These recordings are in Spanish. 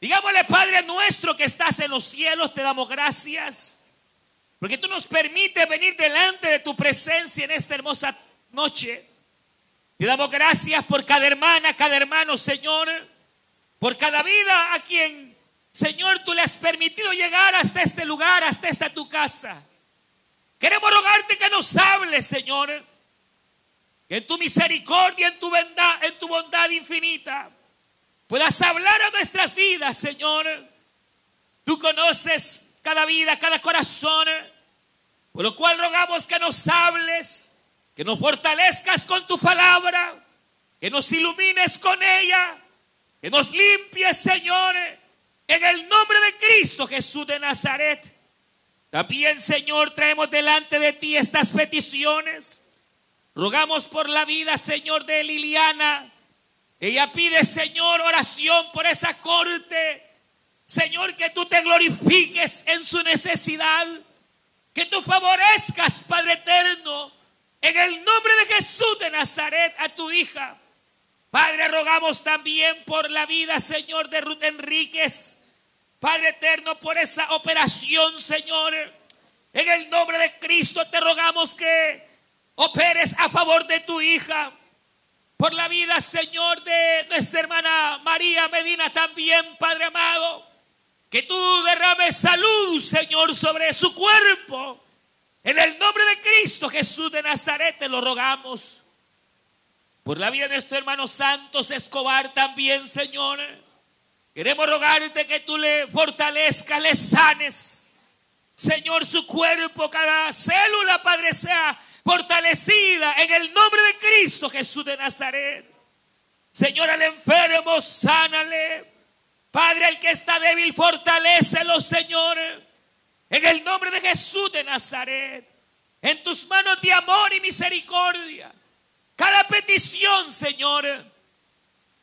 Digámosle, Padre nuestro que estás en los cielos, te damos gracias. Porque tú nos permites venir delante de tu presencia en esta hermosa noche. Te damos gracias por cada hermana, cada hermano, Señor. Por cada vida a quien, Señor, tú le has permitido llegar hasta este lugar, hasta esta tu casa. Queremos rogarte que nos hables, Señor. En tu misericordia, en tu bondad, en tu bondad infinita, puedas hablar a nuestras vidas, Señor. Tú conoces cada vida, cada corazón. Por lo cual rogamos que nos hables, que nos fortalezcas con tu palabra, que nos ilumines con ella, que nos limpies, Señor, en el nombre de Cristo Jesús de Nazaret. También, Señor, traemos delante de ti estas peticiones. Rogamos por la vida, Señor, de Liliana. Ella pide, Señor, oración por esa corte. Señor, que tú te glorifiques en su necesidad. Que tú favorezcas, Padre eterno, en el nombre de Jesús de Nazaret a tu hija. Padre, rogamos también por la vida, Señor, de Ruth Enríquez. Padre eterno, por esa operación, Señor. En el nombre de Cristo te rogamos que operes a favor de tu hija. Por la vida, Señor, de nuestra hermana María Medina también, Padre amado. Que tú derrames salud, Señor, sobre su cuerpo. En el nombre de Cristo Jesús de Nazaret te lo rogamos. Por la vida de nuestro hermano Santos Escobar también, Señor. Queremos rogarte que tú le fortalezcas, le sanes. Señor, su cuerpo, cada célula, Padre, sea fortalecida en el nombre de Cristo Jesús de Nazaret. Señor, al enfermo, sánale. Padre, el que está débil, fortalecelo, Señor. En el nombre de Jesús de Nazaret. En tus manos de amor y misericordia. Cada petición, Señor,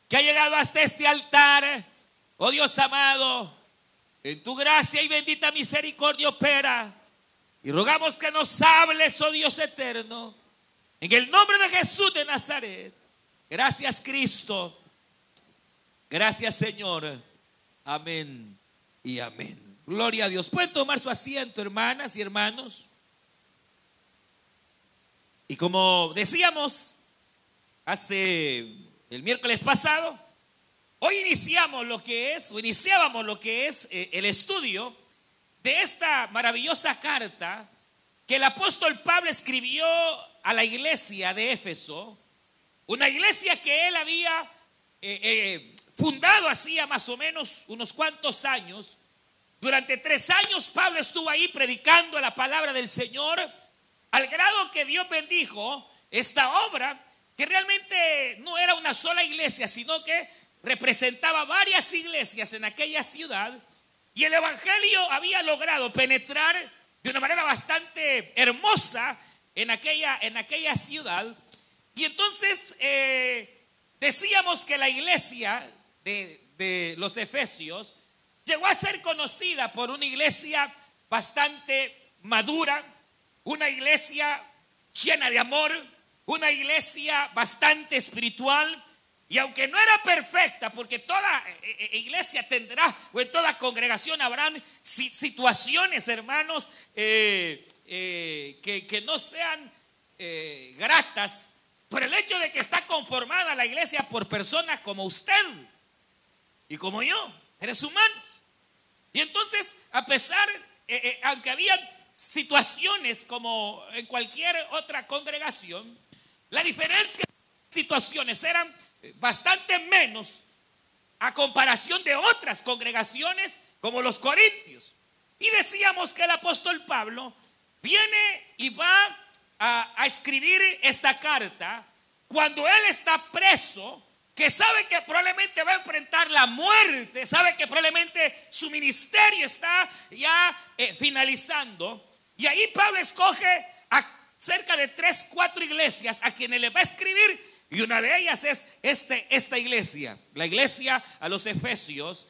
que ha llegado hasta este altar. Oh Dios amado, en tu gracia y bendita misericordia opera. Y rogamos que nos hables, oh Dios eterno, en el nombre de Jesús de Nazaret. Gracias Cristo. Gracias Señor. Amén y amén. Gloria a Dios. Pueden tomar su asiento, hermanas y hermanos. Y como decíamos hace el miércoles pasado, hoy iniciamos lo que es, o iniciábamos lo que es eh, el estudio de esta maravillosa carta que el apóstol Pablo escribió a la iglesia de Éfeso, una iglesia que él había eh, eh, fundado hacía más o menos unos cuantos años. Durante tres años Pablo estuvo ahí predicando la palabra del Señor, al grado que Dios bendijo esta obra, que realmente no era una sola iglesia, sino que representaba varias iglesias en aquella ciudad. Y el Evangelio había logrado penetrar de una manera bastante hermosa en aquella, en aquella ciudad. Y entonces eh, decíamos que la iglesia de, de los Efesios llegó a ser conocida por una iglesia bastante madura, una iglesia llena de amor, una iglesia bastante espiritual. Y aunque no era perfecta, porque toda eh, eh, iglesia tendrá, o en toda congregación habrán situaciones, hermanos, eh, que, que, no sean gratas, por el hecho de que está conformada la iglesia por personas como usted y como yo, seres humanos. Y entonces, a pesar, aunque había situaciones como en cualquier otra congregación, la diferencia de situaciones eran bastante menos a comparación de otras congregaciones como los corintios. Y decíamos que el apóstol Pablo viene y va a, escribir esta carta cuando él está preso, que sabe que probablemente va a enfrentar la muerte, sabe que probablemente su ministerio está ya eh, finalizando. Y ahí Pablo escoge a cerca de tres, cuatro iglesias a quienes le va a escribir y una de ellas es este, esta iglesia, la iglesia a los Efesios.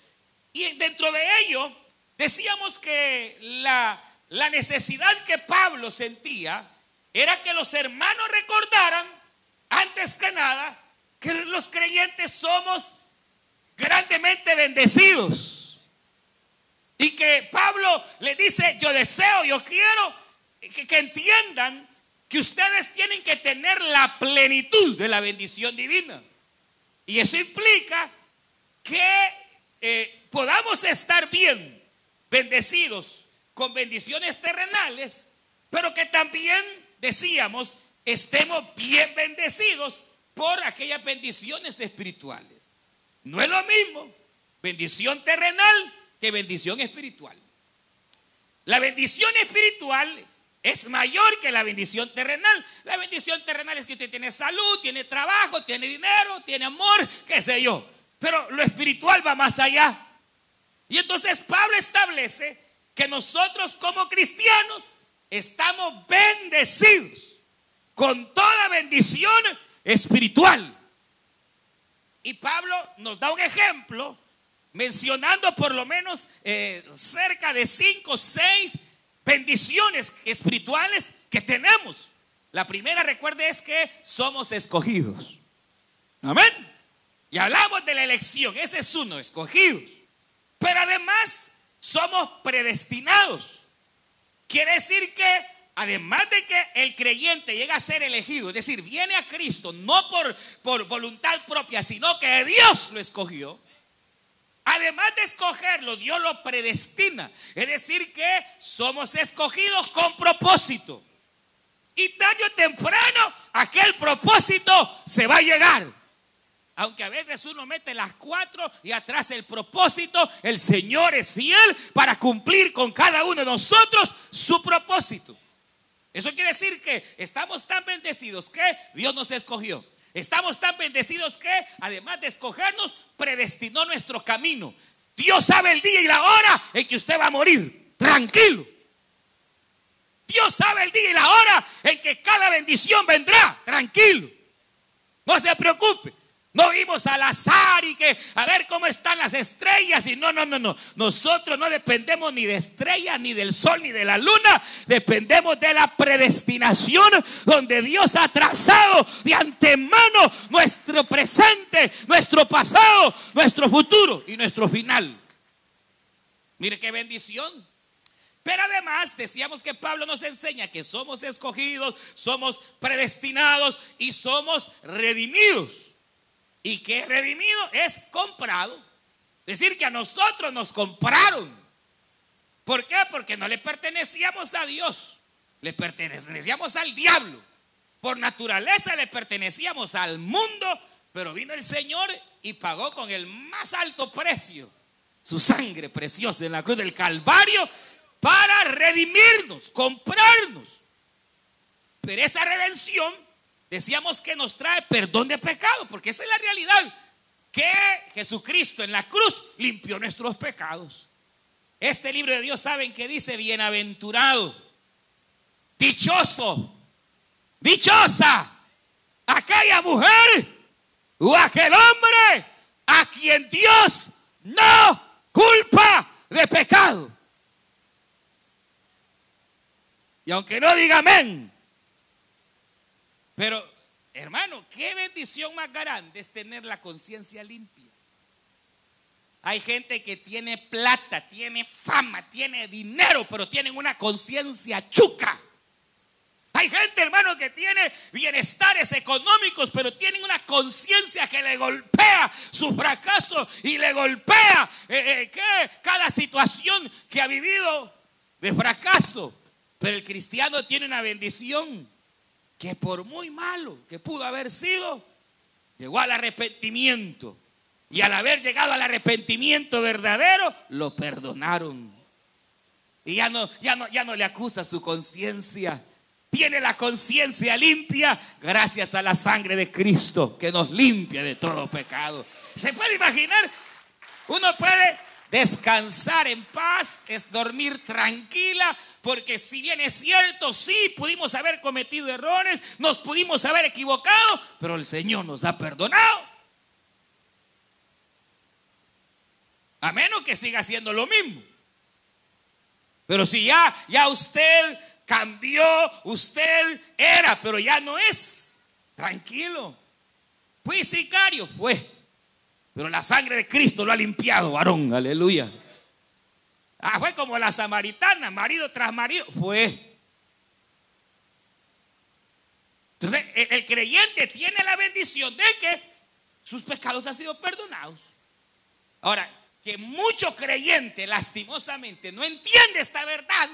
Y dentro de ello decíamos que la, la necesidad que Pablo sentía era que los hermanos recordaran, antes que nada, que los creyentes somos gran bendecidos. Y que Pablo le dice, yo deseo, yo quiero que, que entiendan que ustedes tienen que tener la plenitud de la bendición divina. Y eso implica que eh, podamos estar bien bendecidos con bendiciones terrenales, pero que también, decíamos, estemos bien bendecidos por aquellas bendiciones espirituales. No es lo mismo bendición terrenal que bendición espiritual. La bendición espiritual es mayor que la bendición terrenal. La bendición terrenal es que usted tiene salud, tiene trabajo, tiene dinero, tiene amor, qué sé yo. Pero lo espiritual va más allá. Y entonces Pablo establece que nosotros como cristianos estamos bendecidos con toda bendición espiritual. Y Pablo nos da un ejemplo mencionando por lo menos eh, cerca de cinco o seis bendiciones espirituales que tenemos. La primera, recuerde, es que somos escogidos. Amén. Y hablamos de la elección, ese es uno, escogidos. Pero además somos predestinados. Quiere decir que además de que el creyente llega a ser elegido, es decir, viene a Cristo no por, por voluntad propia, sino que Dios lo escogió. Además de escogerlo, Dios lo predestina. Es decir, que somos escogidos con propósito. Y tarde o temprano aquel propósito se va a llegar. Aunque a veces uno mete las cuatro y atrás el propósito, el Señor es fiel para cumplir con cada uno de nosotros su propósito. Eso quiere decir que estamos tan bendecidos que Dios nos escogió. Estamos tan bendecidos que, además de escogernos, predestinó nuestro camino. Dios sabe el día y la hora en que usted va a morir. Tranquilo. Dios sabe el día y la hora en que cada bendición vendrá. Tranquilo. No se preocupe. No vimos al azar y que a ver cómo están las estrellas. Y no, no, no, no. Nosotros no dependemos ni de estrellas, ni del sol, ni de la luna. Dependemos de la predestinación donde Dios ha trazado de antemano nuestro presente, nuestro pasado, nuestro futuro y nuestro final. Mire qué bendición. Pero además decíamos que Pablo nos enseña que somos escogidos, somos predestinados y somos redimidos y que redimido es comprado. Decir que a nosotros nos compraron. ¿Por qué? Porque no le pertenecíamos a Dios, le pertenecíamos al diablo. Por naturaleza le pertenecíamos al mundo, pero vino el Señor y pagó con el más alto precio su sangre preciosa en la cruz del Calvario para redimirnos, comprarnos. Pero esa redención decíamos que nos trae perdón de pecado, porque esa es la realidad, que Jesucristo en la cruz limpió nuestros pecados. Este libro de Dios, ¿saben que dice? Bienaventurado, dichoso, dichosa, aquella mujer o aquel hombre a quien Dios no culpa de pecado. Y aunque no diga amén, pero, hermano, qué bendición más grande es tener la conciencia limpia. Hay gente que tiene plata, tiene fama, tiene dinero, pero tienen una conciencia chuca. Hay gente, hermano, que tiene bienestares económicos, pero tienen una conciencia que le golpea su fracaso y le golpea eh, eh, cada situación que ha vivido de fracaso. Pero el cristiano tiene una bendición que por muy malo que pudo haber sido, llegó al arrepentimiento. Y al haber llegado al arrepentimiento verdadero, lo perdonaron. Y ya no, ya no, ya no le acusa su conciencia. Tiene la conciencia limpia gracias a la sangre de Cristo que nos limpia de todo pecado. ¿Se puede imaginar? Uno puede descansar en paz, es dormir tranquila, porque si bien es cierto, sí, pudimos haber cometido errores, nos pudimos haber equivocado, pero el Señor nos ha perdonado. A menos que siga haciendo lo mismo. Pero si ya, ya usted cambió, usted era, pero ya no es. Tranquilo. Fui sicario, fue. Pero la sangre de Cristo lo ha limpiado, varón. Aleluya. Ah, fue como la samaritana, marido tras marido. Fue. Entonces, el, creyente tiene la bendición de que sus pecados han sido perdonados. Ahora, que mucho creyente lastimosamente no entiende esta verdad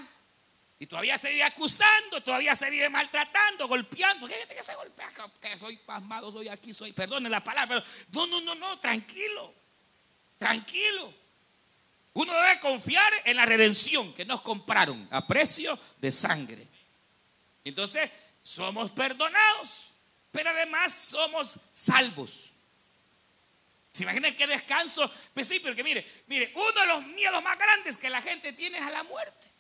y todavía se vive acusando, todavía se vive maltratando, golpeando. ¿Qué gente que se golpea? Que soy pasmado, soy aquí, soy, perdone la palabra, pero no, no, no, no, tranquilo, tranquilo. Uno debe confiar en la redención que nos compraron a precio de sangre. Entonces, somos perdonados, pero además somos salvos. ¿Se imaginan qué descanso? Pues sí, porque mire, mire, uno de los miedos más grandes que la gente tiene es a la muerte.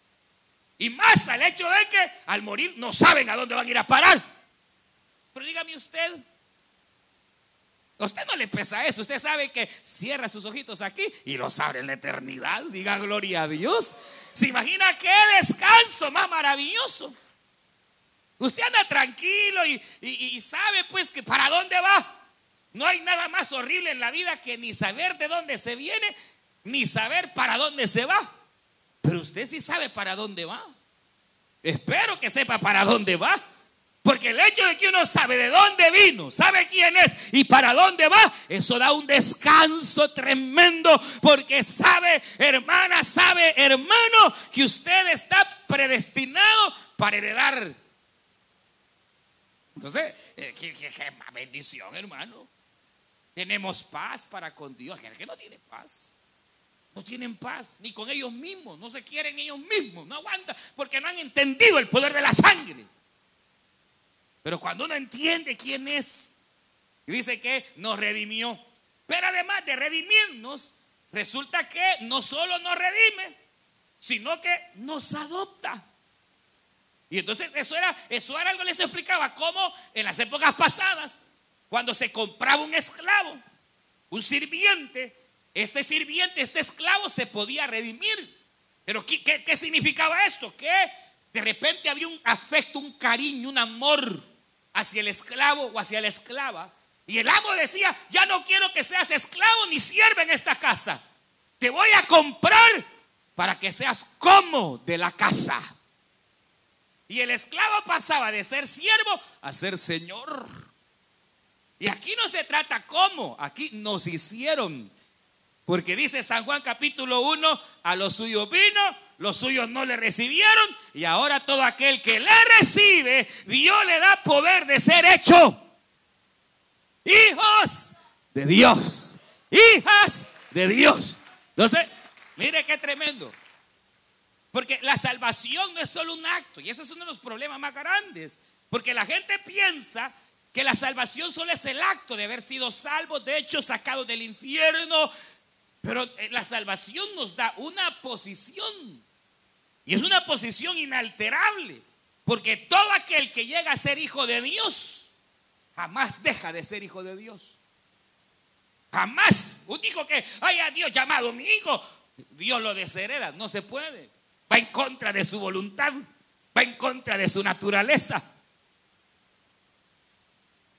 Y más al hecho de que al morir no saben a dónde van a ir a parar. Pero dígame usted, a usted no le pesa eso. Usted sabe que cierra sus ojitos aquí y los abre en la eternidad. Diga gloria a Dios. ¿Se imagina qué descanso más maravilloso? Usted anda tranquilo y, sabe pues que para dónde va. No hay nada más horrible en la vida que ni saber de dónde se viene, ni saber para dónde se va. Pero usted sí sabe para dónde va. Espero que sepa para dónde va. Porque el hecho de que uno sabe de dónde vino, sabe quién es y para dónde va, eso da un descanso tremendo. Porque sabe, hermana, sabe, hermano, que usted está predestinado para heredar entonces, eh, qué, bendición, hermano. Tenemos paz para con Dios. Gente que no tiene paz. No tienen paz, ni con ellos mismos. No se quieren ellos mismos. No aguantan porque no han entendido el poder de la sangre. Pero cuando uno entiende quién es, dice que nos redimió. Pero además de redimirnos, resulta que no solo nos redime, sino que nos adopta. Y entonces eso era, eso era algo que les explicaba, cómo en las épocas pasadas, cuando se compraba un esclavo, un sirviente, este sirviente, este esclavo se podía redimir. Pero ¿qué, significaba esto? Que de repente había un afecto, un cariño, un amor hacia el esclavo o hacia la esclava. Y el amo decía, ya no quiero que seas esclavo ni sierva en esta casa. Te voy a comprar para que seas como de la casa. Y el esclavo pasaba de ser siervo a ser señor. Y aquí no se trata cómo, aquí nos hicieron. Porque dice San Juan capítulo 1, a los suyos vino, los suyos no le recibieron y ahora todo aquel que le recibe, Dios le da poder de ser hecho. Hijos de Dios. Hijas de Dios. Entonces, mire qué tremendo. Porque la salvación no es solo un acto, y ese es uno de los problemas más grandes. Porque la gente piensa que la salvación solo es el acto de haber sido salvos, de hecho sacados del infierno. Pero eh, la salvación nos da una posición. Y es una posición inalterable. Porque todo aquel que llega a ser hijo de Dios, jamás deja de ser hijo de Dios. Jamás. Un hijo que haya Dios llamado mi hijo, Dios lo deshereda. No se puede va en contra de su voluntad, va en contra de su naturaleza.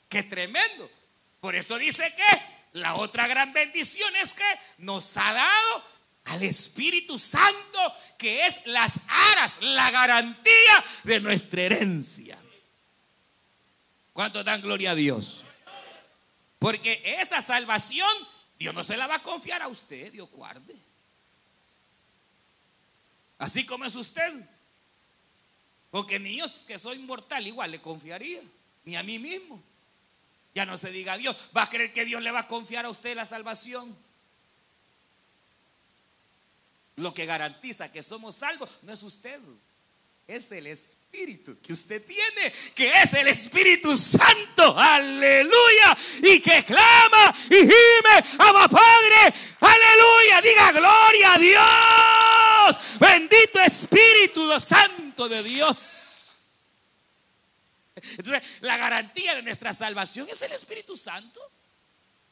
Qué tremendo. Por eso dice que la otra gran bendición es que nos ha dado al Espíritu Santo, que es las aras, la garantía de nuestra herencia. ¿Cuánto dan gloria a Dios? Porque esa salvación Dios no se la va a confiar a usted, Dios guarde. Así como es usted. Porque ni yo que soy mortal igual le confiaría, ni a mí mismo. Ya no se diga Dios. ¿Va a creer que Dios le va a confiar a usted la salvación? Lo que garantiza que somos salvos no es usted, es el Espíritu que usted tiene, que es el Espíritu Santo, aleluya, y que clama y gime, a Padre, aleluya, diga gloria a Dios, bendito Espíritu Santo de Dios. Entonces, la garantía de nuestra salvación es el Espíritu Santo.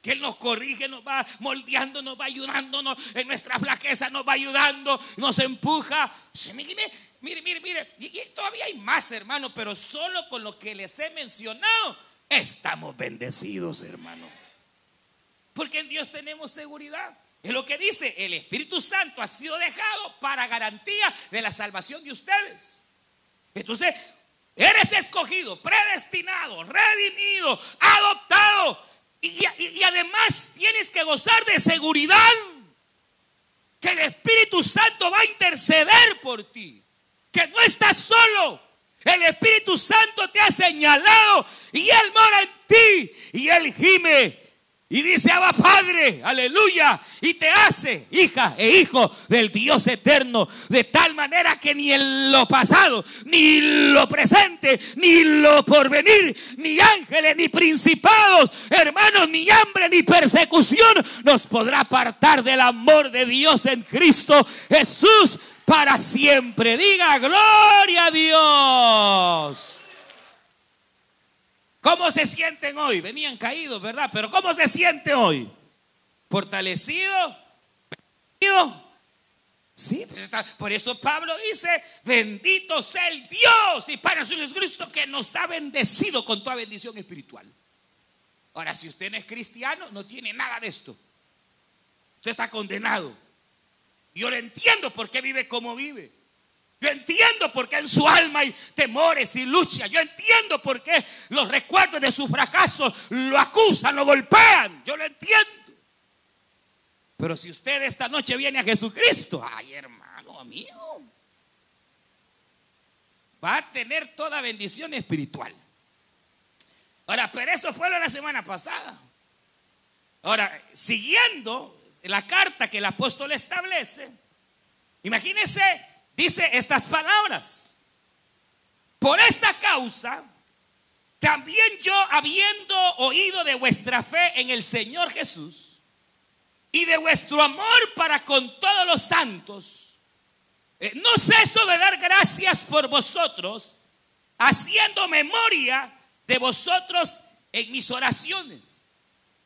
Que Él nos corrige, nos va moldeando, nos va ayudando, en nuestra flaqueza nos va ayudando, nos empuja. Mire, mire, mire, mire. Y, y todavía hay más, hermano, pero solo con lo que les he mencionado estamos bendecidos, hermano. Porque en Dios tenemos seguridad. Es lo que dice, el Espíritu Santo ha sido dejado para garantía de la salvación de ustedes. Entonces, eres escogido, predestinado, redimido, adoptado. Y, además tienes que gozar de seguridad. Que el Espíritu Santo va a interceder por ti. Que no estás solo. El Espíritu Santo te ha señalado y Él mora en ti. Y Él gime y dice, Abba Padre, aleluya, y te hace hija e hijo del Dios eterno, de tal manera que ni en lo pasado, ni lo presente, ni lo porvenir, ni ángeles, ni principados, hermanos, ni hambre, ni persecución nos podrá apartar del amor de Dios en Cristo Jesús para siempre. Diga, gloria a Dios. ¿Cómo se sienten hoy? Venían caídos, ¿verdad? Pero ¿cómo se siente hoy? ¿Fortalecido? ¿Bendecido? Sí, pues por eso Pablo dice, bendito sea el Dios y Padre Jesucristo que nos ha bendecido con toda bendición espiritual. Ahora, si usted no es cristiano, no tiene nada de esto. Usted está condenado. Yo le entiendo por qué vive como vive. Yo entiendo por qué en su alma hay temores y lucha. Yo entiendo por qué los recuerdos de sus fracasos lo acusan, lo golpean. Yo lo entiendo. Pero si usted esta noche viene a Jesucristo, ay hermano, amigo, va a tener toda bendición espiritual. Ahora, pero eso fue la semana pasada. Ahora, siguiendo la carta que el apóstol establece, imagínese dice estas palabras. Por esta causa, también yo, habiendo oído de vuestra fe en el Señor Jesús y de vuestro amor para con todos los santos, eh, no ceso de dar gracias por vosotros, haciendo memoria de vosotros en mis oraciones.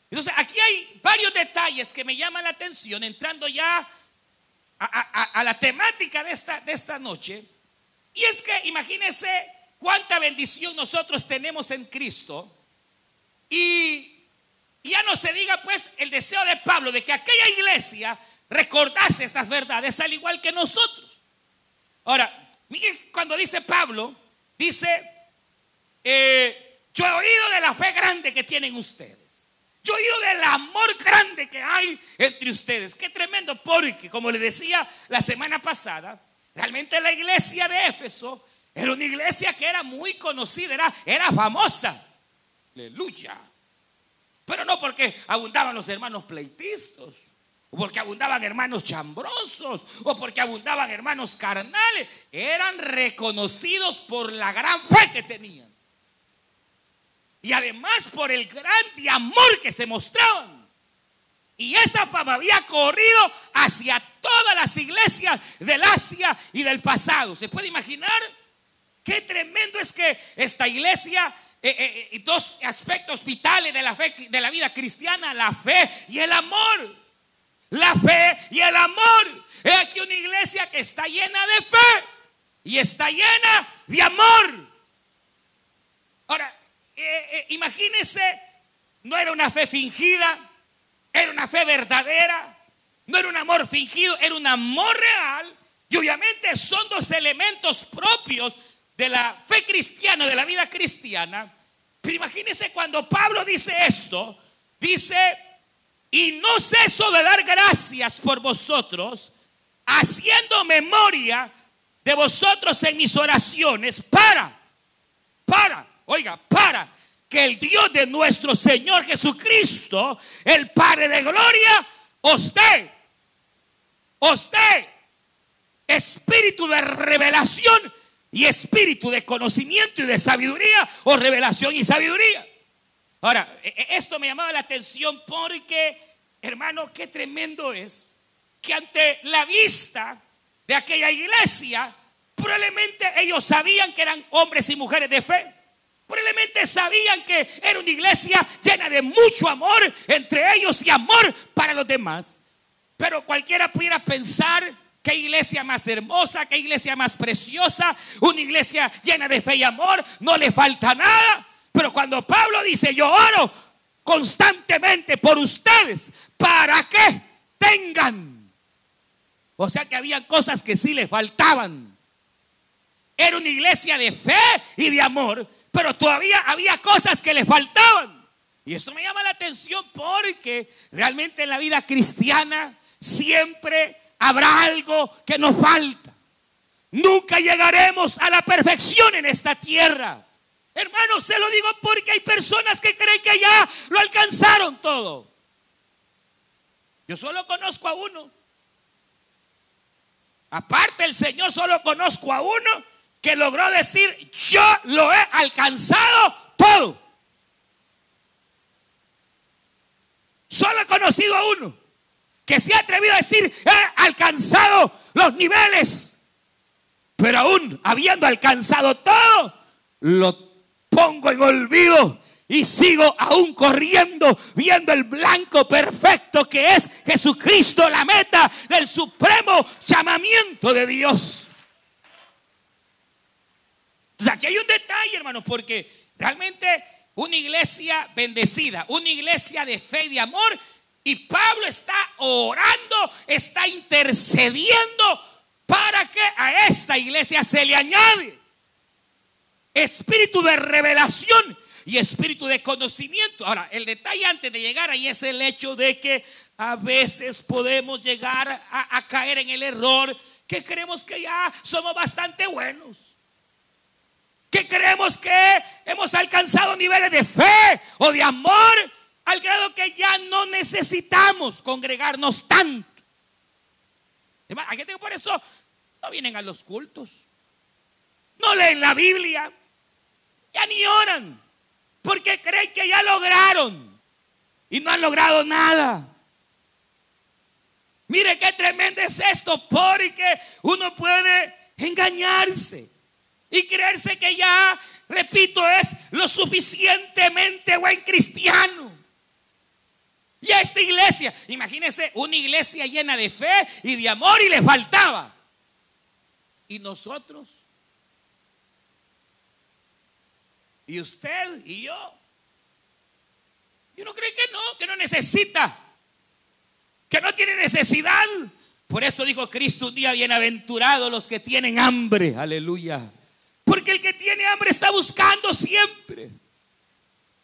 Entonces, aquí hay varios detalles que me llaman la atención, entrando ya a, la temática de esta, de esta noche. Y es que imagínense cuánta bendición nosotros tenemos en Cristo. Y ya no se diga pues el deseo de Pablo de que aquella iglesia recordase estas verdades al igual que nosotros. Ahora, miren cuando dice Pablo, dice, eh, yo he oído de la fe grande que tienen ustedes. Yo oído del amor grande que hay entre ustedes. Qué tremendo, porque como le decía la semana pasada, realmente la iglesia de Éfeso era una iglesia que era muy conocida, era, era famosa. Aleluya. Pero no porque abundaban los hermanos pleitistas, o porque abundaban hermanos chambrosos, o porque abundaban hermanos carnales. Eran reconocidos por la gran fe que tenían y además por el gran amor que se mostraban. Y esa fama había corrido hacia todas las iglesias del Asia y del pasado. ¿Se puede imaginar? Qué tremendo es que esta iglesia, eh, eh, eh, dos aspectos vitales de la fe, de la vida cristiana, la fe y el amor. La fe y el amor. Es aquí una iglesia que está llena de fe y está llena de amor. Ahora, eh, eh, imagínense, no era una fe fingida, era una fe verdadera, no era un amor fingido, era un amor real. Y obviamente son dos elementos propios de la fe cristiana, de la vida cristiana. Pero imagínense cuando Pablo dice esto, dice, y no ceso de dar gracias por vosotros, haciendo memoria de vosotros en mis oraciones, para, para, Oiga, para que el Dios de nuestro Señor Jesucristo, el Padre de Gloria, os dé, espíritu de revelación y espíritu de conocimiento y de sabiduría o revelación y sabiduría. Ahora, e, e, esto me llamaba la atención porque, hermano, qué tremendo es que ante la vista de aquella iglesia, probablemente ellos sabían que eran hombres y mujeres de fe. Probablemente sabían que era una iglesia llena de mucho amor entre ellos y amor para los demás. Pero cualquiera pudiera pensar qué iglesia más hermosa, qué iglesia más preciosa, una iglesia llena de fe y amor, no le falta nada. Pero cuando Pablo dice, yo oro constantemente por ustedes para que tengan. O sea que había cosas que sí les faltaban. Era una iglesia de fe y de amor, pero todavía había cosas que les faltaban. Y esto me llama la atención porque realmente en la vida cristiana siempre habrá algo que nos falta. Nunca llegaremos a la perfección en esta tierra. Hermano, se lo digo porque hay personas que creen que ya lo alcanzaron todo. Yo solo conozco a uno. Aparte el Señor solo conozco a uno que logró decir, yo lo he alcanzado todo. Solo he conocido a uno que se ha atrevido a decir, he alcanzado los niveles. Pero aún habiendo alcanzado todo, lo pongo en olvido y sigo aún corriendo viendo el blanco perfecto que es Jesucristo, la meta del supremo llamamiento de Dios. Aquí hay un detalle, hermano, porque realmente una iglesia bendecida, una iglesia de fe y de amor, y Pablo está orando, está intercediendo para que a esta iglesia se le añade espíritu de revelación y espíritu de conocimiento. Ahora, el detalle antes de llegar ahí es el hecho de que a veces podemos llegar a, caer en el error que creemos que ya somos bastante buenos. Que creemos que hemos alcanzado niveles de fe o de amor al grado que ya no necesitamos congregarnos tanto. Por eso no vienen a los cultos. No leen la Biblia. Ya ni oran. Porque creen que ya lograron. Y no han logrado nada. Mire qué tremendo es esto. Porque uno puede engañarse. Y creerse que ya, repito, es lo suficientemente buen cristiano. Y a esta iglesia, imagínense una iglesia llena de fe y de amor y le faltaba. Y nosotros Y usted y yo. Y uno cree que no, que no necesita, que no tiene necesidad. Por eso dijo Cristo un día, bienaventurados los que tienen hambre, aleluya. Tiene hambre está buscando siempre.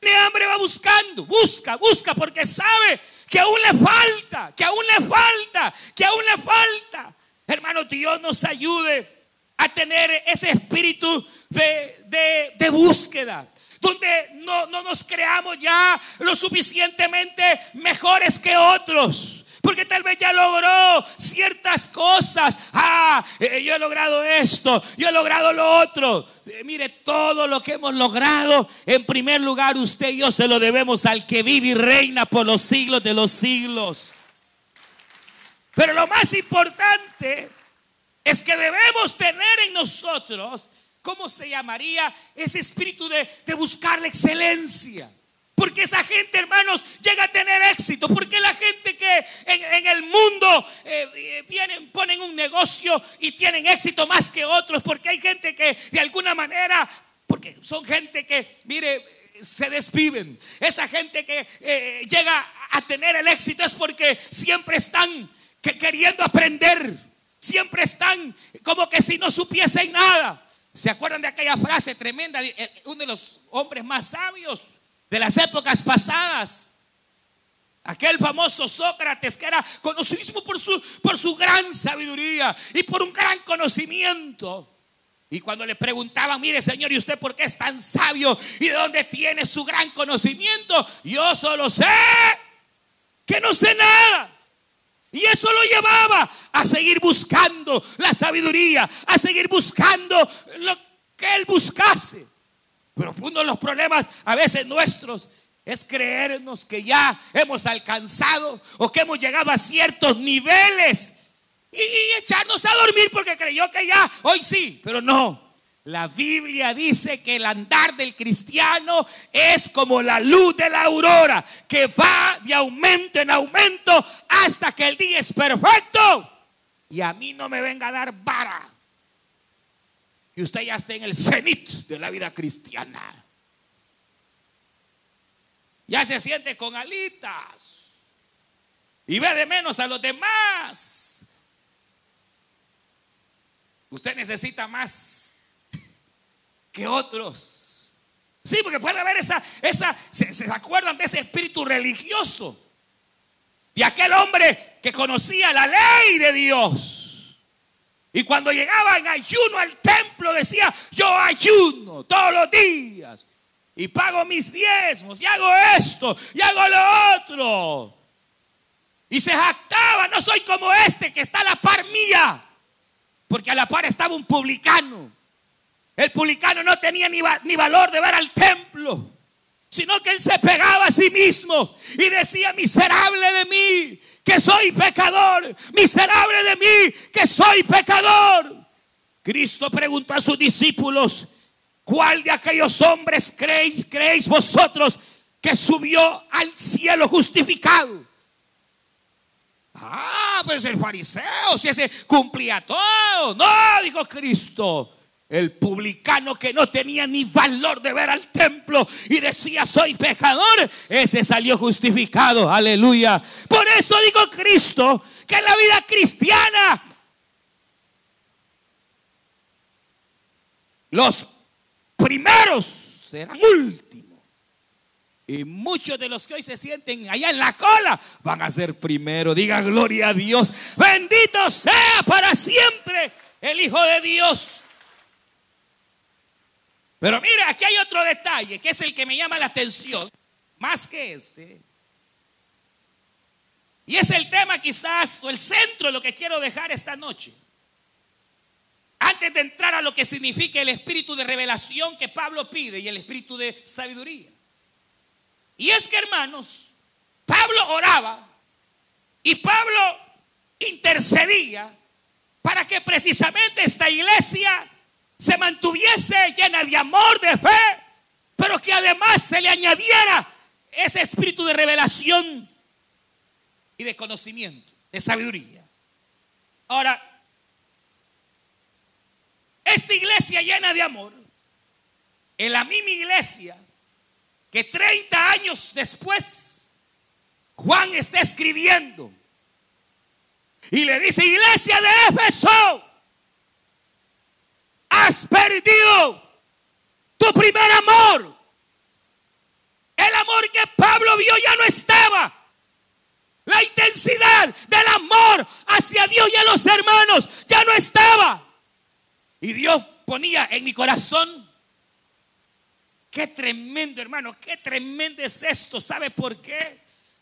Tiene hambre va buscando, busca, busca, porque sabe que aún le falta, que aún le falta, que aún le falta. Hermano, Dios nos ayude a tener ese espíritu de, búsqueda, donde no, no, nos creamos ya lo suficientemente mejores que otros. Porque tal vez ya logró ciertas cosas. Ah, eh, yo he logrado esto, yo he logrado lo otro. Eh, mire, todo lo que hemos logrado, en primer lugar usted y yo se lo debemos al que vive y reina por los siglos de los siglos. Pero lo más importante es que debemos tener en nosotros, ¿cómo se llamaría? Ese espíritu de, buscar la excelencia. Porque esa gente, hermanos, llega a tener éxito. Porque la gente que en, el mundo eh, eh, vienen, ponen un negocio y tienen éxito más que otros. Porque hay gente que de alguna manera, porque son gente que, mire, se desviven. Esa gente que eh, llega a tener el éxito es porque siempre están queriendo aprender siempre están como que si no supiesen nada. ¿Se acuerdan de aquella frase tremenda? Eh, uno de los hombres más sabios de las épocas pasadas. Aquel famoso Sócrates que era conocidísimo por su, por su gran sabiduría y por un gran conocimiento. Y cuando le preguntaban, mire Señor, ¿y usted por qué es tan sabio? ¿Y de dónde tiene su gran conocimiento? Yo solo sé que no sé nada. Y eso lo llevaba a seguir buscando la sabiduría, a seguir buscando lo que él buscase. Pero uno de los problemas a veces nuestros es creernos que ya hemos alcanzado o que hemos llegado a ciertos niveles y, echarnos a dormir porque creyó que ya, hoy sí, pero no. La Biblia dice que el andar del cristiano es como la luz de la aurora, que va de aumento en aumento hasta que el día es perfecto. Y a mí no me venga a dar vara. Y usted ya esté en el cenit de la vida cristiana. Ya se siente con alitas. Y ve de menos a los demás. Usted necesita más que otros. Sí, porque puede haber esa, esa, se, se acuerdan de ese espíritu religioso. Y aquel hombre que conocía la ley de Dios. Y cuando llegaba en ayuno al templo decía, yo ayuno todos los días. Y pago mis diezmos. Y hago esto. Y hago lo otro. Y se jactaba, no soy como este que está a la par mía. Porque a la par estaba un publicano. El publicano no tenía ni, ni valor de ver al templo sino que él se pegaba a sí mismo y decía, miserable de mí, que soy pecador, miserable de mí, que soy pecador. Cristo preguntó a sus discípulos, ¿cuál de aquellos hombres creéis, creéis vosotros que subió al cielo justificado? Ah, pues el fariseo, si ese cumplía todo. No, dijo Cristo. El publicano que no tenía ni valor de ver al templo y decía soy pecador, ese salió justificado, aleluya. Por eso digo Cristo que en la vida cristiana los primeros serán últimos. Y muchos de los que hoy se sienten allá en la cola van a ser primero. Diga gloria a Dios. Bendito sea para siempre el Hijo de Dios. Pero mira, aquí hay otro detalle que es el que me llama la atención, más que este. Y es el tema quizás, o el centro de lo que quiero dejar esta noche. Antes de entrar a lo que significa el espíritu de revelación que Pablo pide y el espíritu de sabiduría. Y es que, hermanos, Pablo oraba y Pablo intercedía para que precisamente esta iglesia se mantuviese llena de amor, de fe, pero que además se le añadiera ese espíritu de revelación y de conocimiento, de sabiduría. Ahora, esta iglesia llena de amor, en la misma iglesia que 30 años después Juan está escribiendo y le dice, iglesia de Éfeso, perdido tu primer amor. El amor que Pablo vio ya no estaba. La intensidad del amor hacia Dios y a los hermanos ya no estaba. Y Dios ponía en mi corazón, qué tremendo hermano, qué tremendo es esto. ¿Sabe por qué?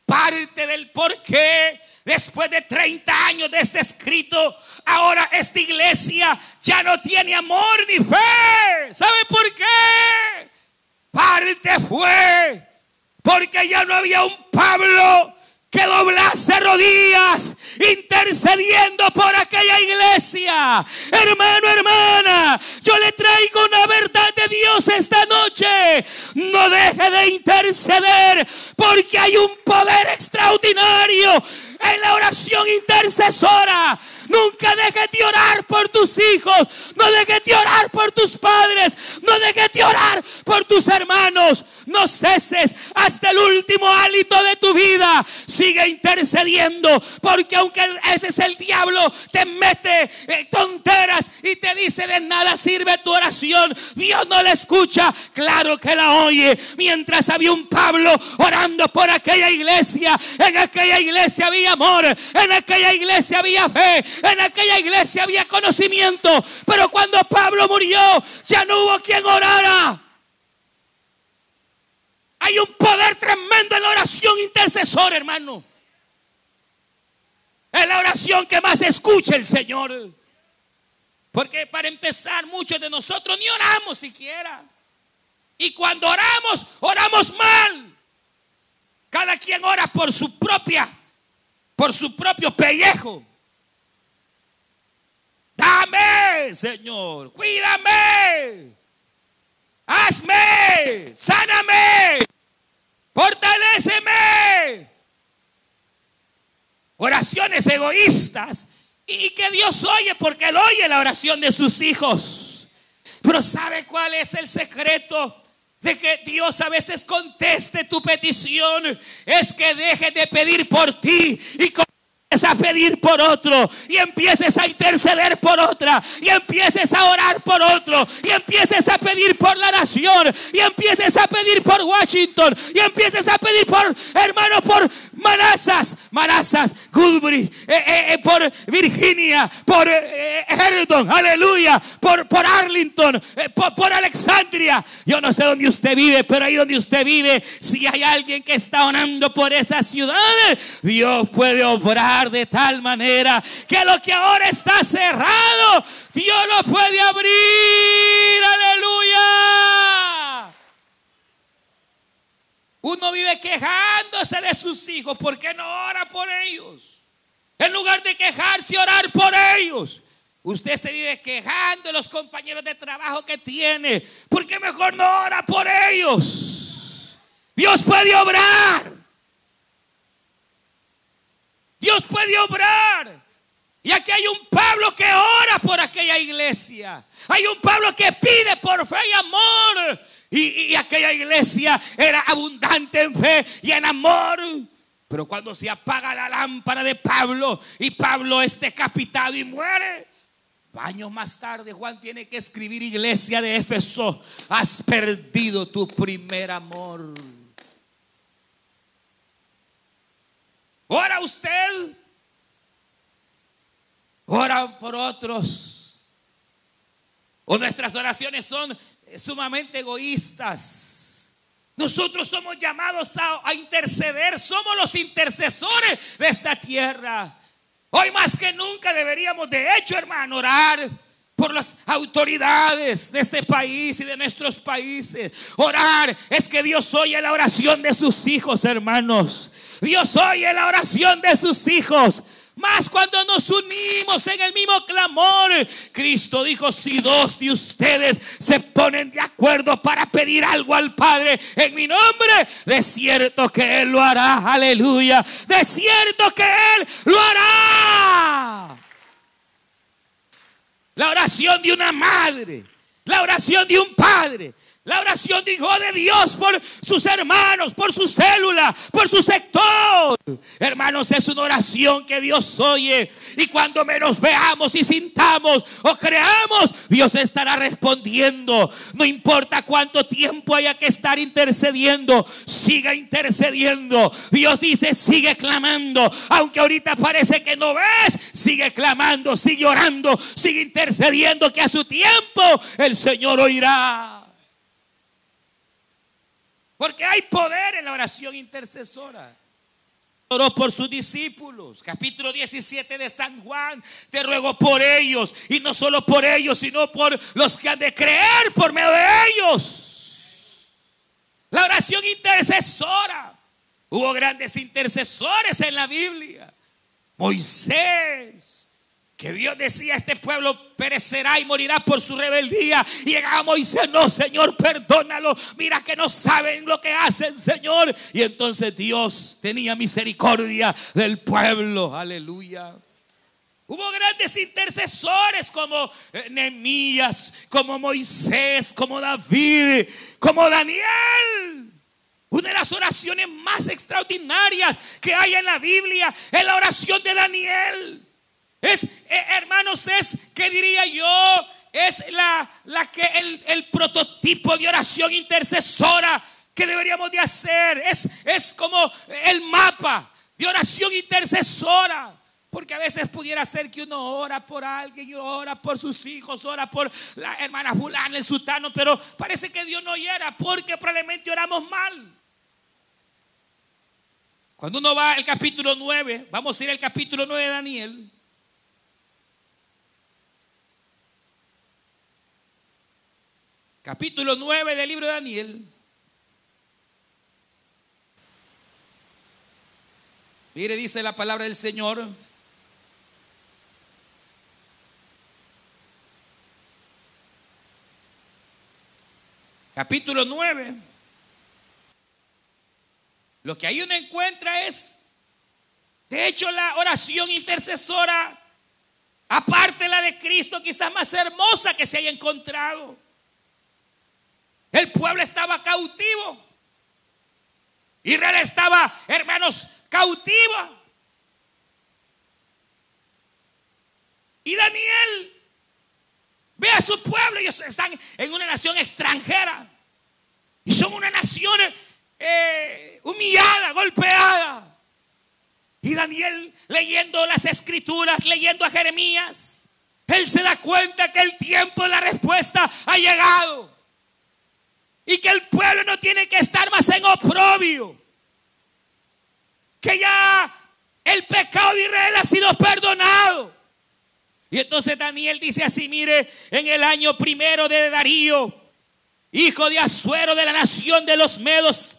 Parte del por qué después de 30 años de este escrito, ahora esta iglesia ya no tiene amor ni fe. ¿Sabe por qué? Parte fue porque ya no había un Pablo que doblase rodillas intercediendo por aquella iglesia. Hermano, hermana, yo le traigo una verdad de Dios esta noche. No deje de interceder porque hay un poder extraordinario en la oración intercesora. Nunca dejes de orar por tus hijos. No dejes de orar por tus padres. No dejes de orar por tus hermanos. No ceses hasta el último hálito de tu vida. Sigue intercediendo. Porque aunque ese es el diablo, te mete en tonteras y te dice de nada sirve tu oración. Dios no la escucha. Claro que la oye. Mientras había un Pablo orando por aquella iglesia. En aquella iglesia había amor. En aquella iglesia había fe. En aquella iglesia había conocimiento. Pero cuando Pablo murió, ya no hubo quien orara. Hay un poder tremendo en la oración intercesora, hermano. Es la oración que más escucha el Señor. Porque para empezar, muchos de nosotros ni oramos siquiera. Y cuando oramos, oramos mal. Cada quien ora por su propia, por su propio pellejo. Dame, Señor, cuídame, hazme, sáname, fortaleceme. Oraciones egoístas y que Dios oye porque Él oye la oración de sus hijos. Pero ¿sabe cuál es el secreto? De que Dios a veces conteste tu petición es que dejes de pedir por ti y a pedir por otro y empieces a interceder por otra y empieces a orar por otro y empieces a pedir por la nación y empieces a pedir por Washington y empieces a pedir por hermanos por Manassas, Manassas, Goodbury, eh, eh, eh, por Virginia, por Herdon, aleluya, por, por Arlington, por, por Alexandria. Yo no sé dónde usted vive, pero ahí donde usted vive, si hay alguien que está orando por esas ciudades, Dios puede obrar de tal manera que lo que ahora está cerrado, Dios lo puede abrir. Aleluya. Uno vive quejándose de sus hijos. ¿Por qué no ora por ellos? En lugar de quejarse, orar por ellos. Usted se vive quejando de los compañeros de trabajo que tiene. ¿Por qué mejor no ora por ellos? Dios puede obrar. Dios puede obrar. Y aquí hay un Pablo que ora por aquella iglesia. Hay un Pablo que pide por fe y amor. Y, aquella iglesia era abundante en fe y en amor. Pero cuando se apaga la lámpara de Pablo y Pablo es decapitado y muere, años más tarde Juan tiene que escribir iglesia de Éfeso, has perdido tu primer amor. Ora usted. Ora por otros. O nuestras oraciones son sumamente egoístas. Nosotros somos llamados a, interceder. Somos los intercesores de esta tierra. Hoy más que nunca deberíamos, de hecho, hermano, orar por las autoridades de este país y de nuestros países. Orar es que Dios oye la oración de sus hijos, hermanos. Dios oye la oración de sus hijos. Más cuando nos unimos en el mismo clamor. Cristo dijo, si dos de ustedes se ponen de acuerdo para pedir algo al Padre en mi nombre, de cierto que Él lo hará. Aleluya. De cierto que Él lo hará. La oración de una madre. La oración de un padre la oración de hijo de Dios por sus hermanos, por su célula, por su sector. Hermanos, es una oración que Dios oye. Y cuando menos veamos y sintamos o creamos, Dios estará respondiendo. No importa cuánto tiempo haya que estar intercediendo, siga intercediendo. Dios dice, sigue clamando. Aunque ahorita parece que no ves, sigue clamando, sigue orando, sigue intercediendo, que a su tiempo el Señor oirá. Porque hay poder en la oración intercesora. Oró por sus discípulos. Capítulo 17 de San Juan. Te ruego por ellos. Y no solo por ellos, sino por los que han de creer por medio de ellos. La oración intercesora. Hubo grandes intercesores en la Biblia. Moisés, que Dios decía, este pueblo perecerá y morirá por su rebeldía. Y llegaba Moisés, no, Señor, perdónalo. Mira que no saben lo que hacen, Señor. Y entonces Dios tenía misericordia del pueblo. Aleluya. Hubo grandes intercesores como eh, Nehemías, como Moisés, como David, como Daniel. Una de las oraciones más extraordinarias que hay en la Biblia es la oración de Daniel. Es, eh, hermanos, es, que diría yo? Es la, la que el, el, prototipo de oración intercesora que deberíamos de hacer. Es, es como el mapa de oración intercesora. Porque a veces pudiera ser que uno ora por alguien, ora por sus hijos, ora por la hermana Fulana, el sultano, pero parece que Dios no oyera porque probablemente oramos mal. Cuando uno va al capítulo 9, vamos a ir al capítulo 9 de Daniel. Capítulo 9 del libro de Daniel. Mire, dice la palabra del Señor. Capítulo 9. Lo que ahí uno encuentra es, de hecho, la oración intercesora, aparte la de Cristo, quizás más hermosa que se haya encontrado. El pueblo estaba cautivo. Israel estaba, hermanos, cautiva. Y Daniel ve a su pueblo, ellos están en una nación extranjera. Y son una nación eh, humillada, golpeada. Y Daniel leyendo las escrituras, leyendo a Jeremías, él se da cuenta que el tiempo de la respuesta ha llegado. Y que el pueblo no tiene que estar más en oprobio. Que ya el pecado de Israel ha sido perdonado. Y entonces Daniel dice así, mire, en el año primero de Darío, hijo de Asuero de la nación de los Medos,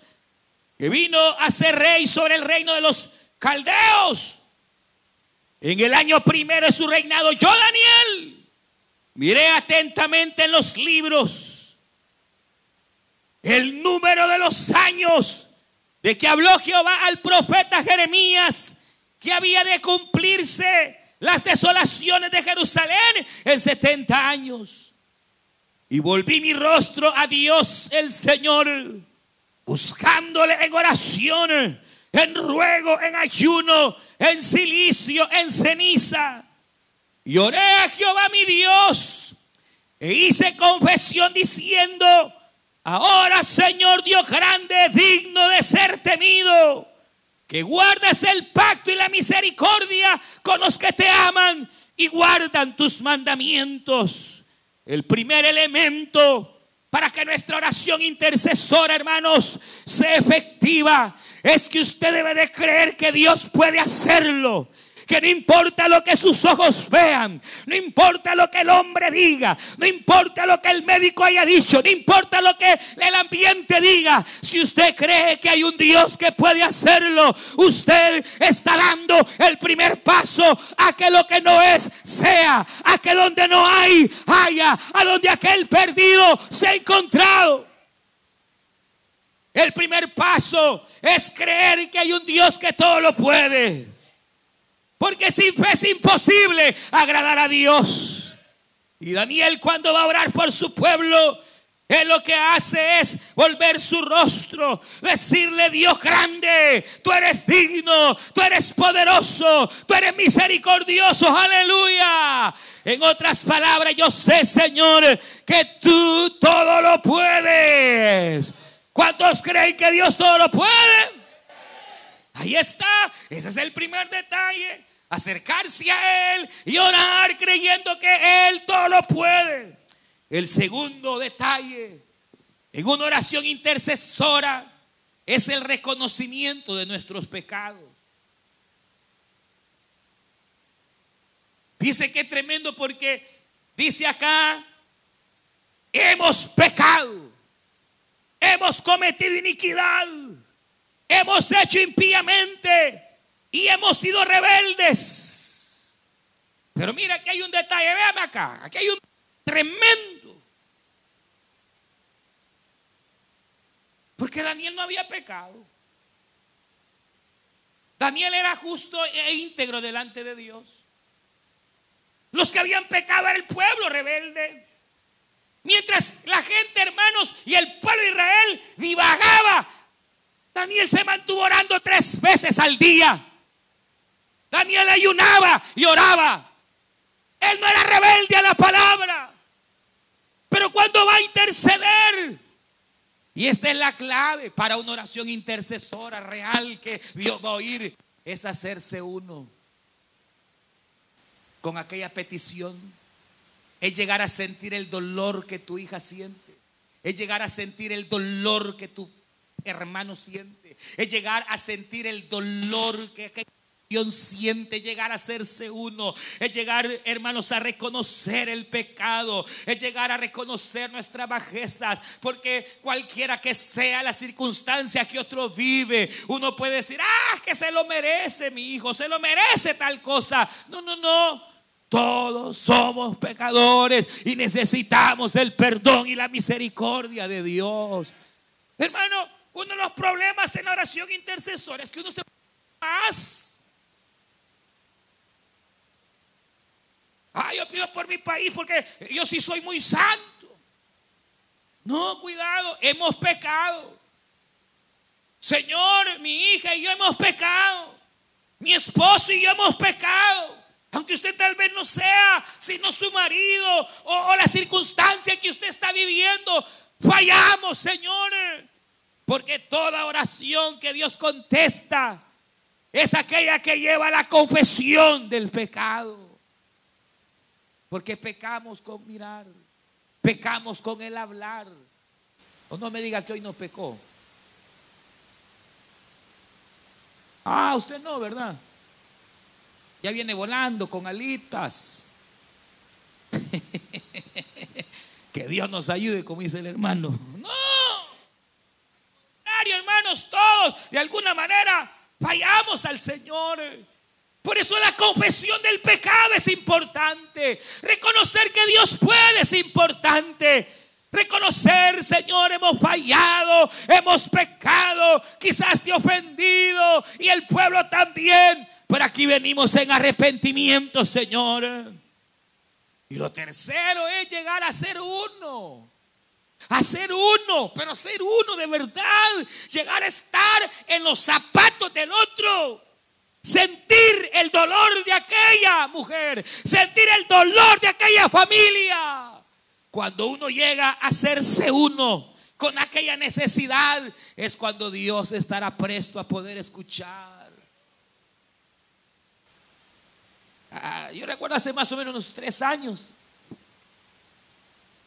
que vino a ser rey sobre el reino de los caldeos. En el año primero de su reinado, yo Daniel, miré atentamente en los libros el número de los años de que habló Jehová al profeta Jeremías, que había de cumplirse las desolaciones de Jerusalén en 70 años. Y volví mi rostro a Dios el Señor, buscándole en oración, en ruego, en ayuno, en silicio, en ceniza. Y oré a Jehová mi Dios e hice confesión diciendo, ahora Señor Dios grande, digno de ser temido que guardes el pacto y la misericordia con los que te aman y guardan tus mandamientos. El primer elemento para que nuestra oración intercesora, hermanos, sea efectiva es que usted debe de creer que Dios puede hacerlo que no importa lo que sus ojos vean, no importa lo que el hombre diga, no importa lo que el médico haya dicho, no importa lo que el ambiente diga, si usted cree que hay un Dios que puede hacerlo, usted está dando el primer paso a que lo que no es sea, a que donde no hay haya, a donde aquel perdido se ha encontrado. El primer paso es creer que hay un Dios que todo lo puede. Porque sin fe es imposible agradar a Dios. Y Daniel cuando va a orar por su pueblo, él lo que hace es volver su rostro, decirle Dios grande, tú eres digno, tú eres poderoso, tú eres misericordioso, aleluya. En otras palabras, yo sé, Señor, que tú todo lo puedes. ¿Cuántos creen que Dios todo lo puede? Ahí está, ese es el primer detalle acercarse a Él y orar creyendo que Él todo lo puede. El segundo detalle en una oración intercesora es el reconocimiento de nuestros pecados. Dice que es tremendo porque dice acá, hemos pecado, hemos cometido iniquidad, hemos hecho impíamente y hemos sido rebeldes. Pero mira, aquí hay un detalle, véame acá, aquí hay un tremendo. Porque Daniel no había pecado. Daniel era justo e íntegro delante de Dios. Los que habían pecado era el pueblo rebelde. Mientras la gente, hermanos, y el pueblo de Israel divagaba, Daniel se mantuvo orando tres veces al día. Daniel ayunaba y oraba. Él no era rebelde a la palabra. Pero cuando va a interceder, y esta es la clave para una oración intercesora real que Dios va a oír, es hacerse uno con aquella petición. Es llegar a sentir el dolor que tu hija siente. Es llegar a sentir el dolor que tu hermano siente. Es llegar a sentir el dolor que siente llegar a hacerse uno, es llegar, hermanos, a reconocer el pecado, es llegar a reconocer nuestra bajeza, porque cualquiera que sea la circunstancia que otro vive, uno puede decir, ah, que se lo merece mi hijo, se lo merece tal cosa. No, no, no. Todos somos pecadores y necesitamos el perdón y la misericordia de Dios. Hermano, uno de los problemas en la oración intercesora es que uno se más Ah, yo pido por mi país porque yo sí soy muy santo. No, cuidado, hemos pecado. Señor, mi hija y yo hemos pecado. Mi esposo y yo hemos pecado. Aunque usted tal vez no sea, sino su marido o, la circunstancia que usted está viviendo, fallamos, Señor. Porque toda oración que Dios contesta es aquella que lleva la confesión del pecado. Porque pecamos con mirar, pecamos con el hablar. O no me diga que hoy no pecó. Ah, usted no, ¿verdad? Ya viene volando con alitas. que Dios nos ayude, como dice el hermano. No. Hermanos, todos de alguna manera fallamos al Señor. Por eso la confesión del pecado es importante. Reconocer que Dios puede es importante. Reconocer, Señor, hemos fallado, hemos pecado, quizás te ofendido y el pueblo también. Pero aquí venimos en arrepentimiento, Señor. Y lo tercero es llegar a ser uno. A ser uno, pero ser uno de verdad. Llegar a estar en los zapatos del otro. Sentir el dolor de aquella mujer. Sentir el dolor de aquella familia. Cuando uno llega a hacerse uno con aquella necesidad, es cuando Dios estará presto a poder escuchar. Ah, yo recuerdo hace más o menos unos tres años.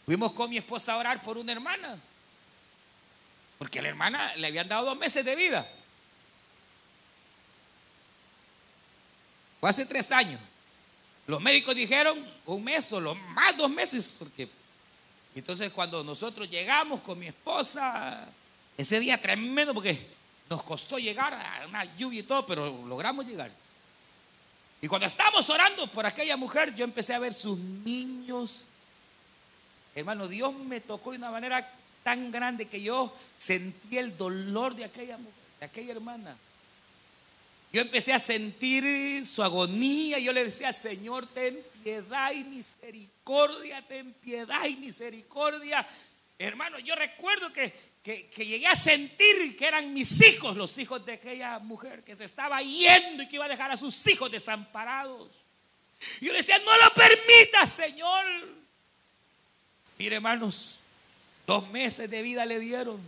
Fuimos con mi esposa a orar por una hermana. Porque la hermana le habían dado dos meses de vida. Fue hace tres años. Los médicos dijeron un mes o lo más dos meses, porque entonces cuando nosotros llegamos con mi esposa, ese día tremendo porque nos costó llegar a una lluvia y todo, pero logramos llegar. Y cuando estábamos orando por aquella mujer, yo empecé a ver sus niños. Hermano, Dios me tocó de una manera tan grande que yo sentí el dolor de aquella mujer, de aquella hermana. Yo empecé a sentir su agonía. Yo le decía, Señor, ten piedad y misericordia, ten piedad y misericordia. Hermano, yo recuerdo que, que, llegué a sentir que eran mis hijos, los hijos de aquella mujer que se estaba yendo y que iba a dejar a sus hijos desamparados. yo le decía, no lo permita, Señor. Mire, hermanos, dos meses de vida le dieron.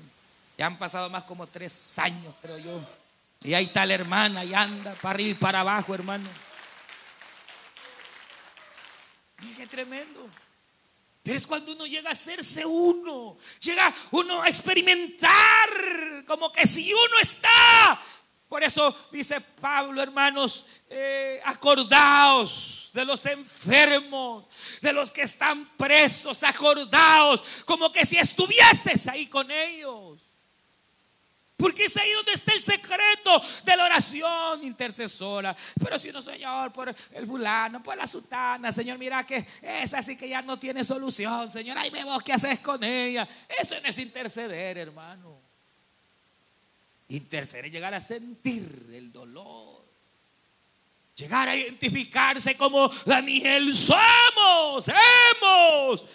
Ya han pasado más como tres años, creo yo. Y ahí está la hermana y anda para arriba y para abajo, hermano. Mira qué tremendo. Pero es cuando uno llega a hacerse uno, llega uno a experimentar como que si uno está. Por eso dice Pablo, hermanos, eh, acordaos de los enfermos, de los que están presos, acordaos, como que si estuvieses ahí con ellos. Porque es ahí donde está el secreto de la oración intercesora. Pero si no, Señor, por el fulano, por la sultana, Señor, mira que esa sí que ya no tiene solución, Señor. Ahí vemos qué haces con ella. Eso no es interceder, hermano. Interceder es llegar a sentir el dolor. Llegar a identificarse como Daniel somos, hemos,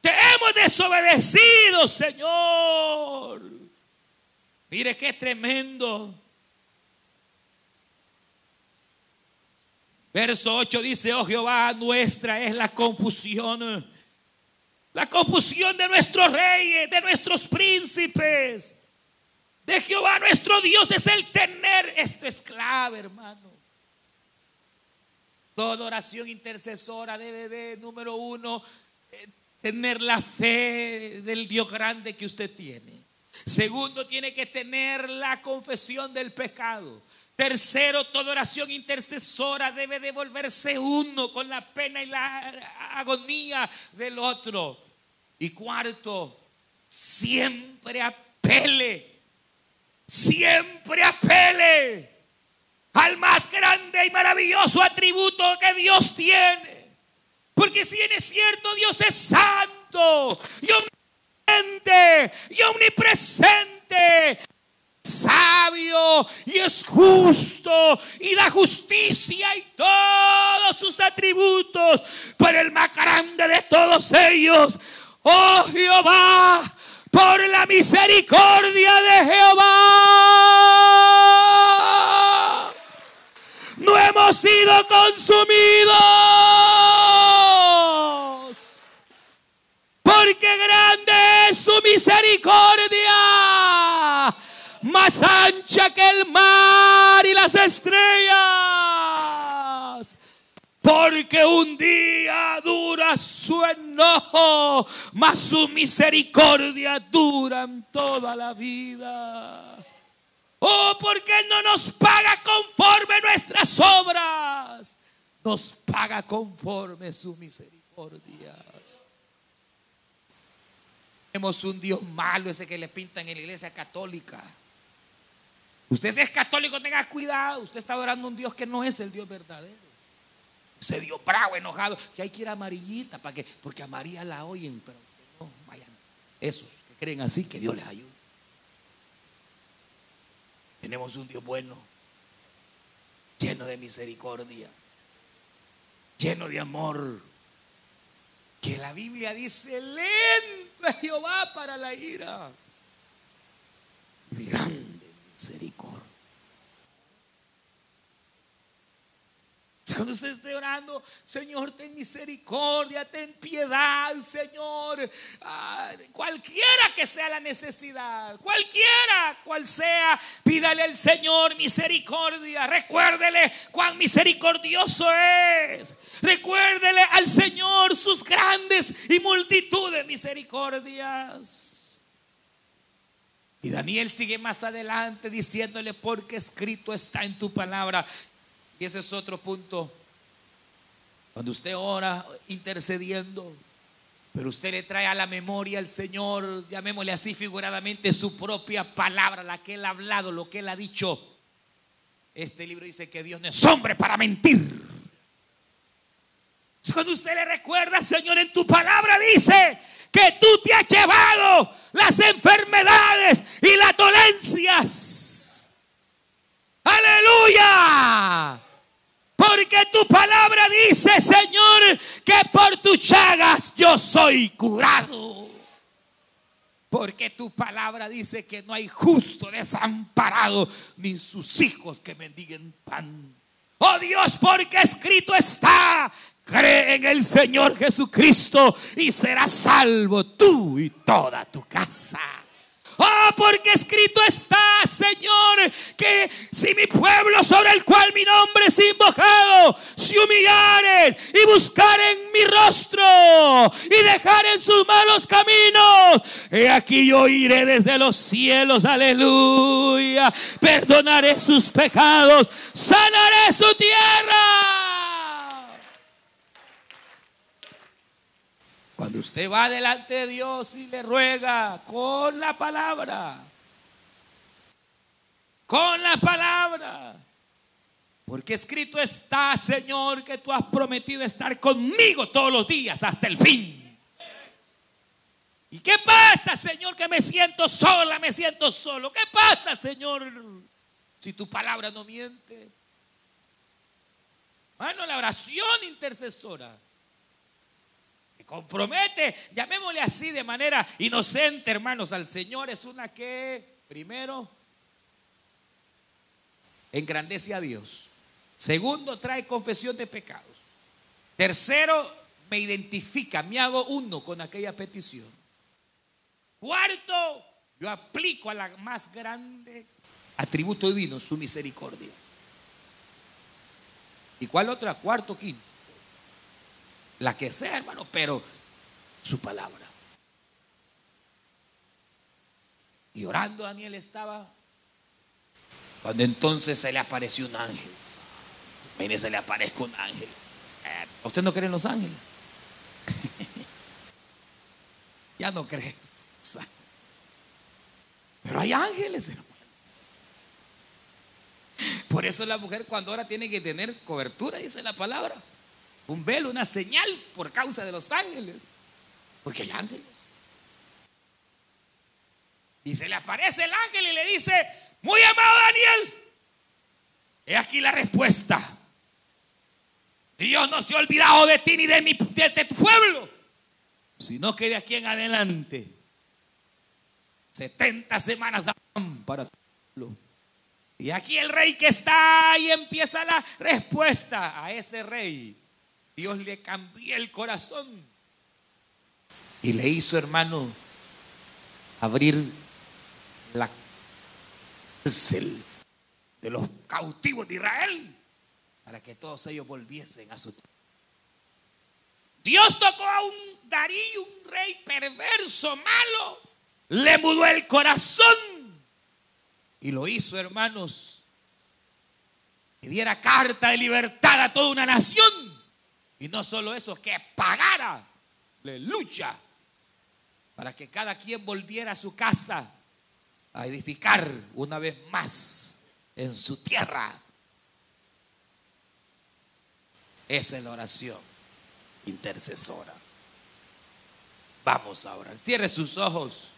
te hemos desobedecido, Señor. Mire qué tremendo. Verso 8 dice, oh Jehová, nuestra es la confusión. La confusión de nuestros reyes, de nuestros príncipes. De Jehová nuestro Dios es el tener. Esto es clave, hermano. Toda oración intercesora debe de, número uno, eh, tener la fe del Dios grande que usted tiene. Segundo, tiene que tener la confesión del pecado. Tercero, toda oración intercesora debe devolverse uno con la pena y la agonía del otro. Y cuarto, siempre apele, siempre apele al más grande y maravilloso atributo que Dios tiene. Porque si bien es cierto, Dios es santo y omnipresente, sabio y es justo y da justicia y todos sus atributos, pero el más grande de todos ellos, oh Jehová, por la misericordia de Jehová. No hemos sido consumidos. Porque grande es su misericordia. Más ancha que el mar y las estrellas. Porque un día dura su enojo, mas su misericordia dura toda la vida. Oh, porque no nos paga conforme nuestras obras, nos paga conforme su misericordia. Tenemos un Dios malo, ese que le pintan en la iglesia católica. Usted si es católico, tenga cuidado. Usted está adorando a un Dios que no es el Dios verdadero se dio bravo, enojado, que hay que ir a amarillita, ¿para que Porque a María la oyen, pero no vayan. Esos que creen así, que Dios les ayude. Tenemos un Dios bueno, lleno de misericordia, lleno de amor. Que la Biblia dice, lento Jehová para la ira. Grande misericordia. Cuando usted esté orando, Señor, ten misericordia, ten piedad, Señor. Ah, cualquiera que sea la necesidad, cualquiera cual sea, pídale al Señor misericordia. Recuérdele cuán misericordioso es. Recuérdele al Señor sus grandes y multitud de misericordias. Y Daniel sigue más adelante diciéndole, porque escrito está en tu palabra, y ese es otro punto. Cuando usted ora intercediendo, pero usted le trae a la memoria al Señor, llamémosle así figuradamente, su propia palabra, la que Él ha hablado, lo que Él ha dicho. Este libro dice que Dios no es hombre para mentir. Cuando usted le recuerda, Señor, en tu palabra dice que tú te has llevado las enfermedades y las dolencias. Aleluya. Porque tu palabra dice, Señor, que por tus chagas yo soy curado. Porque tu palabra dice que no hay justo desamparado, ni sus hijos que mendiguen pan. Oh Dios, porque escrito está, cree en el Señor Jesucristo y serás salvo tú y toda tu casa. Oh, porque escrito está, Señor, que si mi pueblo sobre el cual mi nombre es invocado, se humillaren y buscaren mi rostro y dejaren sus malos caminos, he aquí yo iré desde los cielos, aleluya, perdonaré sus pecados, sanaré su tierra. Cuando usted va delante de Dios y le ruega con la palabra, con la palabra, porque escrito está, Señor, que tú has prometido estar conmigo todos los días hasta el fin. ¿Y qué pasa, Señor, que me siento sola, me siento solo? ¿Qué pasa, Señor, si tu palabra no miente? Bueno, la oración intercesora compromete, llamémosle así de manera inocente, hermanos, al Señor es una que, primero, engrandece a Dios. Segundo, trae confesión de pecados. Tercero, me identifica, me hago uno con aquella petición. Cuarto, yo aplico a la más grande atributo divino, su misericordia. ¿Y cuál otra? Cuarto, quinto la que sea, hermano, pero su palabra. Y orando Daniel estaba, cuando entonces se le apareció un ángel. Mire, se le aparezca un ángel. Eh, ¿Usted no cree en los ángeles? ya no cree. Pero hay ángeles, hermano. Por eso la mujer cuando ahora tiene que tener cobertura, dice la palabra un velo, una señal por causa de los ángeles. Porque hay ángeles. Y se le aparece el ángel y le dice, muy amado Daniel, he aquí la respuesta. Dios no se ha olvidado de ti ni de, mi, de tu pueblo, sino que de aquí en adelante 70 semanas para tu pueblo. Y aquí el rey que está y empieza la respuesta a ese rey. Dios le cambió el corazón y le hizo, hermano, abrir la cárcel de los cautivos de Israel para que todos ellos volviesen a su tierra. Dios tocó a un Darío, un rey perverso, malo, le mudó el corazón y lo hizo, hermanos, que diera carta de libertad a toda una nación. Y no solo eso, que pagara, aleluya, para que cada quien volviera a su casa a edificar una vez más en su tierra. Esa es la oración intercesora. Vamos ahora, cierre sus ojos.